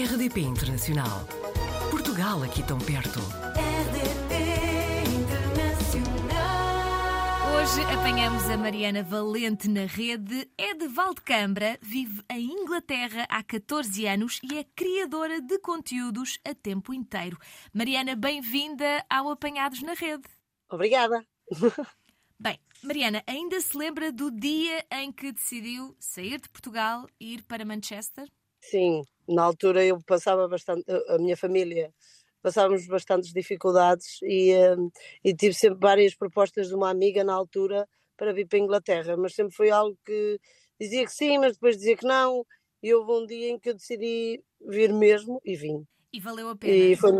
RDP Internacional. Portugal aqui tão perto. RDP Internacional. Hoje apanhamos a Mariana Valente na rede. É de Valdecambra, vive em Inglaterra há 14 anos e é criadora de conteúdos a tempo inteiro. Mariana, bem-vinda ao Apanhados na Rede. Obrigada. Bem, Mariana, ainda se lembra do dia em que decidiu sair de Portugal e ir para Manchester? Sim, na altura eu passava bastante, a minha família passávamos bastantes dificuldades e, hum, e tive sempre várias propostas de uma amiga na altura para vir para a Inglaterra, mas sempre foi algo que dizia que sim, mas depois dizia que não, e houve um dia em que eu decidi vir mesmo e vim. E valeu a pena. E foi,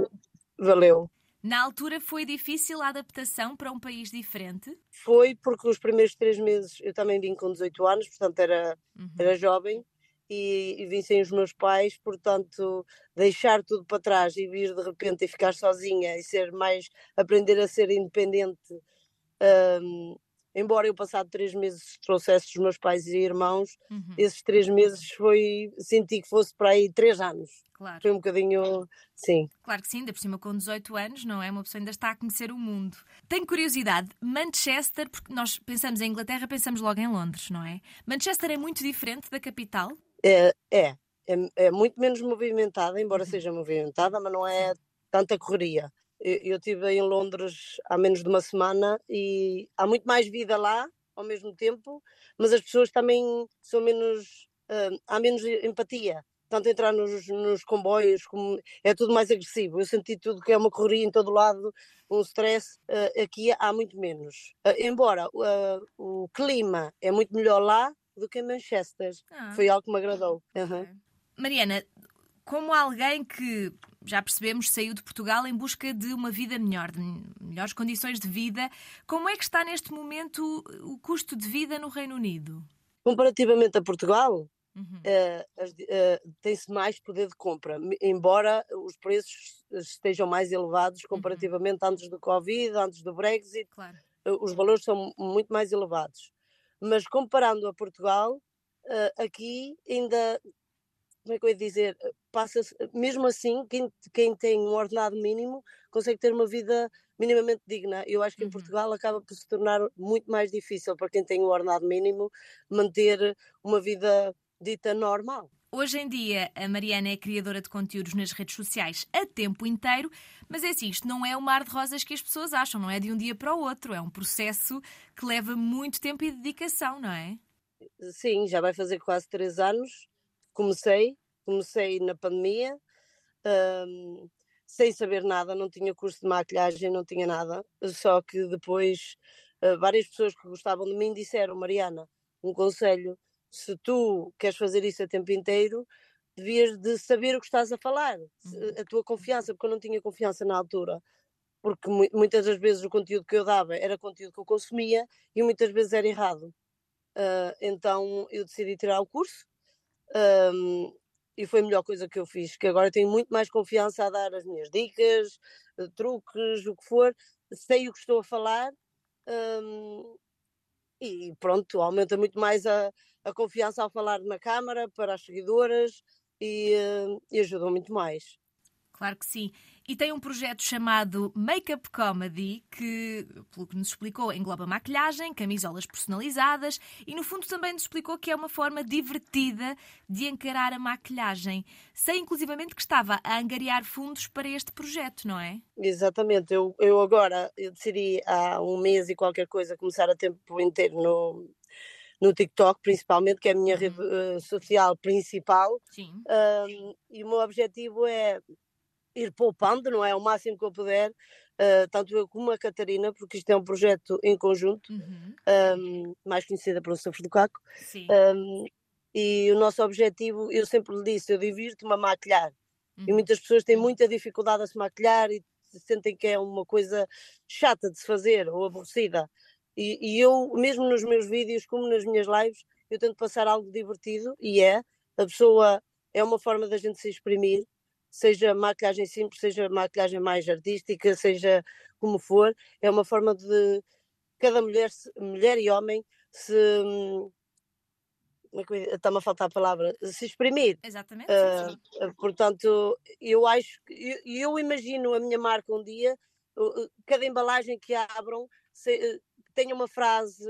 valeu. Na altura foi difícil a adaptação para um país diferente? Foi porque os primeiros três meses eu também vim com 18 anos, portanto era, Uhum. era jovem e, e vim sem os meus pais, portanto deixar tudo para trás e vir de repente e ficar sozinha e ser mais, aprender a ser independente. hum, embora eu passado três meses trouxesse os meus pais e irmãos, Uhum, esses três meses foi, senti que fosse para aí três anos. Claro. Foi um bocadinho, sim. Claro que sim, ainda por cima com 18 anos, não é? Uma pessoa ainda está a conhecer o mundo. Tenho curiosidade, Manchester, porque nós pensamos em Inglaterra, pensamos logo em Londres, não é? Manchester é muito diferente da capital? É, é, é, é muito menos movimentada, embora Uhum. seja movimentada, mas não é tanta correria. Eu, estive em Londres há menos de uma semana e há muito mais vida lá ao mesmo tempo, mas as pessoas também são menos, ah, há menos empatia. Tanto entrar nos, nos comboios, como é tudo mais agressivo. Eu senti tudo que é uma correria em todo lado, um stress. ah, aqui há muito menos. Ah, embora o clima é muito melhor lá do que em Manchester. Ah, Foi algo que me agradou. Ok. Mariana, como alguém que, já percebemos, saiu de Portugal em busca de uma vida melhor, de melhores condições de vida, como é que está neste momento o custo de vida no Reino Unido? Comparativamente a Portugal, Uhum. di- eh, tem-se mais poder de compra, embora os preços estejam mais elevados comparativamente antes do Covid, antes do Brexit, Claro. eh, os valores são muito mais elevados. Mas comparando a Portugal, eh, aqui ainda, como é que eu ia dizer, Eh, passa mesmo assim, quem, quem tem um ordenado mínimo consegue ter uma vida minimamente digna. Eu acho que Uhum. em Portugal acaba por se tornar muito mais difícil para quem tem um ordenado mínimo manter uma vida dita normal. Hoje em dia, a Mariana é criadora de conteúdos nas redes sociais a tempo inteiro, mas é assim, isto não é o mar de rosas que as pessoas acham, não é de um dia para o outro, é um processo que leva muito tempo e dedicação, não é? Sim, já vai fazer quase três anos. Comecei, comecei na pandemia, hum, sem saber nada, não tinha curso de maquilhagem, não tinha nada. Só que depois eh, várias pessoas que gostavam de mim disseram: Mariana, um conselho, se tu queres fazer isso a tempo inteiro, devias de saber o que estás a falar, Uhum. a tua confiança, porque eu não tinha confiança na altura. Porque mu- muitas das vezes o conteúdo que eu dava era conteúdo que eu consumia e muitas vezes era errado. Ah, então eu decidi tirar o curso ahm, e foi a melhor coisa que eu fiz, que agora tenho muito mais confiança a dar as minhas dicas, eh, truques, o que for, sei o que estou a falar ahm, e pronto, aumenta muito mais a, a confiança ao falar na câmara para as seguidoras e, eh, e ajuda muito mais. Claro que sim. E tem um projeto chamado Makeup Comedy, que, pelo que nos explicou, engloba maquilhagem, camisolas personalizadas e, no fundo, também nos explicou que é uma forma divertida de encarar a maquilhagem. Sei, inclusivamente, que estava a angariar fundos para este projeto, não é? Exatamente, eu, eu agora eu decidi há um mês e qualquer coisa começar a tempo inteiro no, no TikTok, principalmente, que é a minha rede eh, social principal. Sim. Um, e o meu objetivo é ir poupando, não é? O máximo que eu puder, uh, tanto eu como a Catarina, porque isto é um projeto em conjunto, Uhum. um, mais conhecida pelo Sofro do Caco, Sim. um, e o nosso objetivo, eu sempre lhe disse, eu divirto-me a maquilhar, e Uhum. muitas pessoas têm muita dificuldade a se maquilhar e sentem que é uma coisa chata de se fazer ou aborrecida. E, e eu, mesmo nos meus vídeos, como nas minhas lives, eu tento passar algo divertido e é. A pessoa é uma forma da gente se exprimir, seja maquilhagem simples, seja maquilhagem mais artística, seja como for, é uma forma de cada mulher, mulher e homem se, é está-me a faltar a palavra, se exprimir. Exatamente. Sim, sim. ah, portanto, eu acho que eu, eu imagino a minha marca um dia, uh, uh, cada embalagem que abram se- uh, tenha uma frase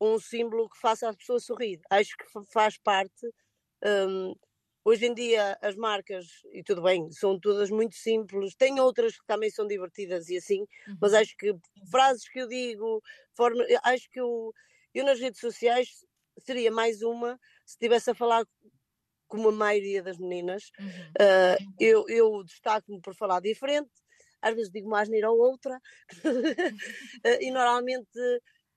um símbolo que faça as pessoas sorrir. Acho que fa- faz parte. hum, hoje em dia as marcas, e tudo bem, são todas muito simples, tem outras que também são divertidas e assim, mas Uhum. acho que frases que eu digo, forma, acho que eu, eu nas redes sociais seria mais uma se estivesse a falar como a maioria das meninas. Uhum. Ah, eu eu destaco-me por falar diferente, às vezes digo mais neira ou outra, Ah, e normalmente,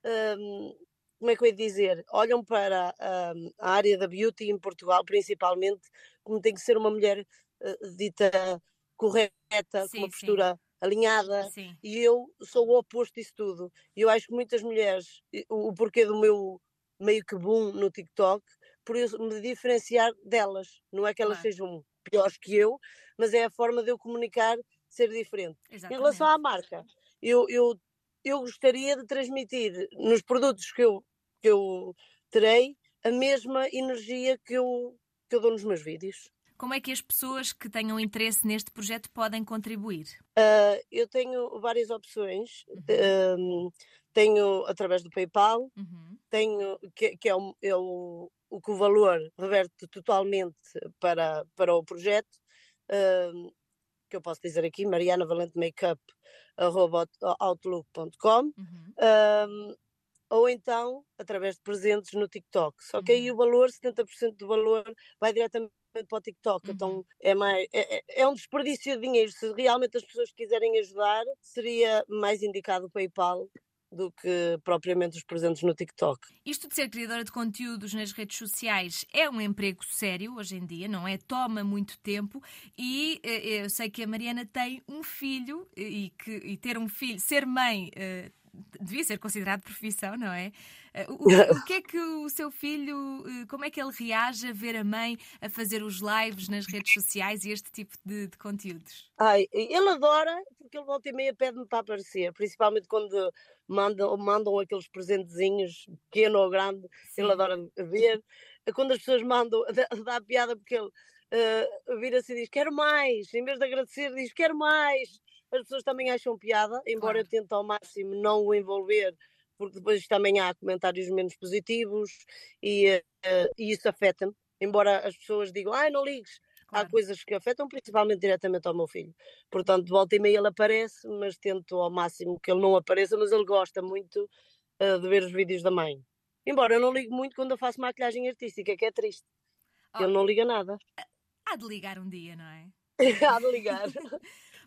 hum, como é que eu ia dizer? Olham para hum, a área da beauty em Portugal, principalmente, como tem que ser uma mulher ah, dita correta, com Sim, uma sim. postura alinhada, Sim. e eu sou o oposto disso tudo. E eu acho que muitas mulheres, o, o porquê do meu meio que boom no TikTok, por eu me diferenciar delas. Não é que elas Claro. sejam piores que eu, mas é a forma de eu comunicar ser diferente. Em relação à Exatamente. marca, eu, eu, eu gostaria de transmitir nos produtos que eu, que eu terei a mesma energia que eu, que eu dou nos meus vídeos. Como é que as pessoas que tenham interesse neste projeto podem contribuir? Ah, eu tenho várias opções. Uhum. Hum, tenho através do PayPal, Uhum. tenho que, que é, o, é o, o que o valor reverte totalmente para, para o projeto, hum, que eu posso dizer aqui, Mariana Valente Makeup, arroba outlook.com, Uhum. hum, ou então através de presentes no TikTok. Só que aí Uhum. o valor, 70% do valor, vai diretamente para o TikTok. Uhum. Então é, mais, é, é- é um desperdício de dinheiro. Se realmente as pessoas quiserem ajudar, seria mais indicado o PayPal do que propriamente os presentes no TikTok. Isto de ser criadora de conteúdos nas redes sociais é um emprego sério hoje em dia, não é? Toma muito tempo e eh, eu sei que a Mariana tem um filho eh, e que e ter um filho, ser mãe, eh, devia ser considerado profissão, não é? Eh, O, o- que é que o seu filho, eh, como é que ele reage a ver a mãe a fazer os lives nas redes sociais e este tipo de, de conteúdos? Ai, ele adora, porque ele volta e meia pede-me para aparecer, principalmente quando mandam, mandam aqueles presentezinhos, pequeno ou grande, Sim. ele adora ver. Quando as pessoas mandam, dá, dá piada porque ele eh, vira-se e diz quero mais, em vez de agradecer, diz quero mais. As pessoas também acham piada, embora Claro. eu tente ao máximo não o envolver, porque depois também há comentários menos positivos e, eh, e isso afeta-me. Embora as pessoas digam, ai, não ligues, há Claro. coisas que afetam principalmente diretamente ao meu filho. Portanto, de volta e meia ele aparece, mas tento ao máximo que ele não apareça, mas ele gosta muito eh, de ver os vídeos da mãe. Embora eu não ligo muito quando eu faço maquilhagem artística, que é triste. Oh. Ele não liga nada. Há de ligar um dia, não é? Há de ligar.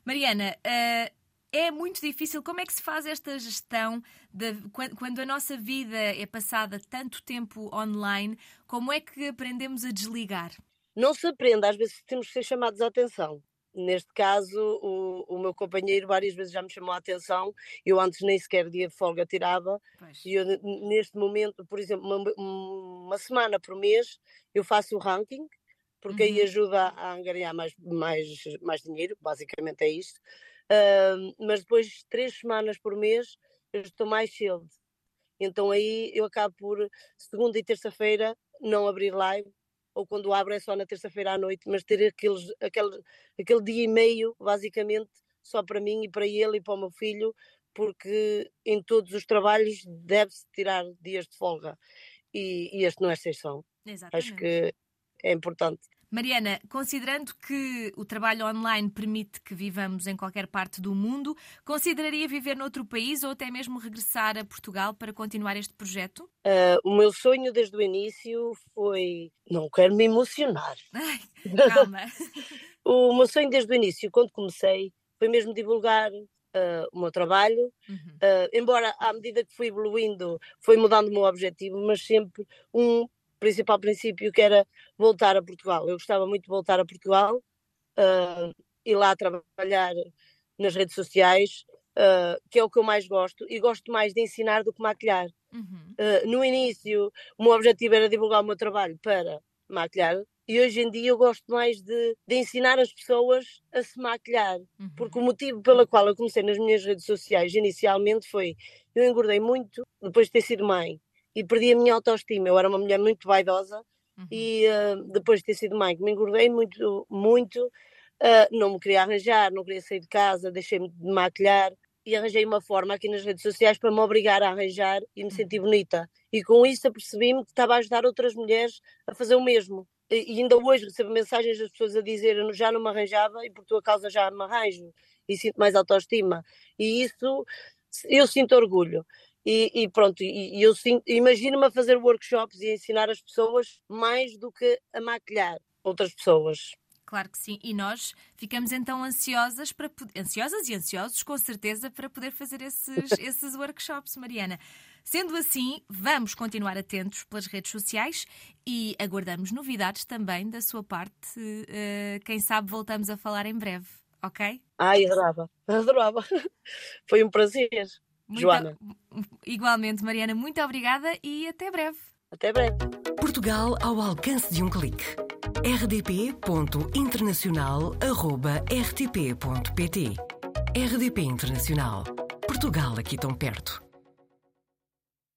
Mariana, eh, é muito difícil. Como é que se faz esta gestão de, quan- quando a nossa vida é passada tanto tempo online? Como é que aprendemos a desligar? Não se aprende, às vezes temos que ser chamados a atenção. Neste caso, o, o meu companheiro várias vezes já me chamou a atenção. Eu antes nem sequer dia de folga tirava. Pois. E eu, neste momento, por exemplo, uma, uma semana por mês, eu faço o ranking, porque aí Uhum. ajuda a angariar mais, mais, mais dinheiro, basicamente é isto. Ahm, mas depois, três semanas por mês, eu estou mais shield. Então aí eu acabo por, segunda e terça-feira, não abrir live, ou quando abro é só na terça-feira à noite, mas ter aqueles, aquele, aquele dia e meio, basicamente, só para mim e para ele e para o meu filho, porque em todos os trabalhos deve-se tirar dias de folga. E, e este não é exceção. Exatamente. Acho que é importante. Mariana, considerando que o trabalho online permite que vivamos em qualquer parte do mundo, consideraria viver noutro país ou até mesmo regressar a Portugal para continuar este projeto? Ah, o meu sonho desde o início foi. Não quero me emocionar. Ai, calma. O meu sonho desde o início, quando comecei, foi mesmo divulgar ah, o meu trabalho. Uhum. Ah, embora à medida que fui evoluindo, foi mudando o meu objetivo, mas sempre um principal princípio que era voltar a Portugal. Eu gostava muito de voltar a Portugal ah, e lá trabalhar nas redes sociais, ah, que é o que eu mais gosto, e gosto mais de ensinar do que maquilhar. Uhum. Uh, no início, o meu objetivo era divulgar o meu trabalho para maquilhar, e hoje em dia eu gosto mais de, de ensinar as pessoas a se maquilhar. Uhum. Porque o motivo pelo qual eu comecei nas minhas redes sociais inicialmente foi eu engordei muito depois de ter sido mãe e perdi a minha autoestima. Eu era uma mulher muito vaidosa Uhum. E uh, depois de ter sido mãe, me engordei muito, muito, uh, não me queria arranjar, não queria sair de casa, deixei-me de maquilhar e arranjei uma forma aqui nas redes sociais para me obrigar a arranjar e me sentir bonita. E com isso apercebi-me que estava a ajudar outras mulheres a fazer o mesmo. E ainda hoje recebo mensagens das pessoas a dizer eu já não me arranjava e por tua causa já me arranjo e sinto mais autoestima. E isso eu sinto orgulho. E, e pronto, e, e eu imagino-me a fazer workshops e a ensinar as pessoas mais do que a maquilhar outras pessoas. Claro que sim. E nós ficamos então ansiosas para ansiosas e ansiosos, com certeza, para poder fazer esses, esses workshops, Mariana. Sendo assim, vamos continuar atentos pelas redes sociais e aguardamos novidades também da sua parte. Uh, quem sabe voltamos a falar em breve, ok? Ai, adorava, adorava. Foi um prazer. Muito, Joana. Igualmente, Mariana, muito obrigada e até breve. Até breve. Portugal ao alcance de um clique rdp.internacional.rtp.pt RDP Internacional. Portugal aqui tão perto.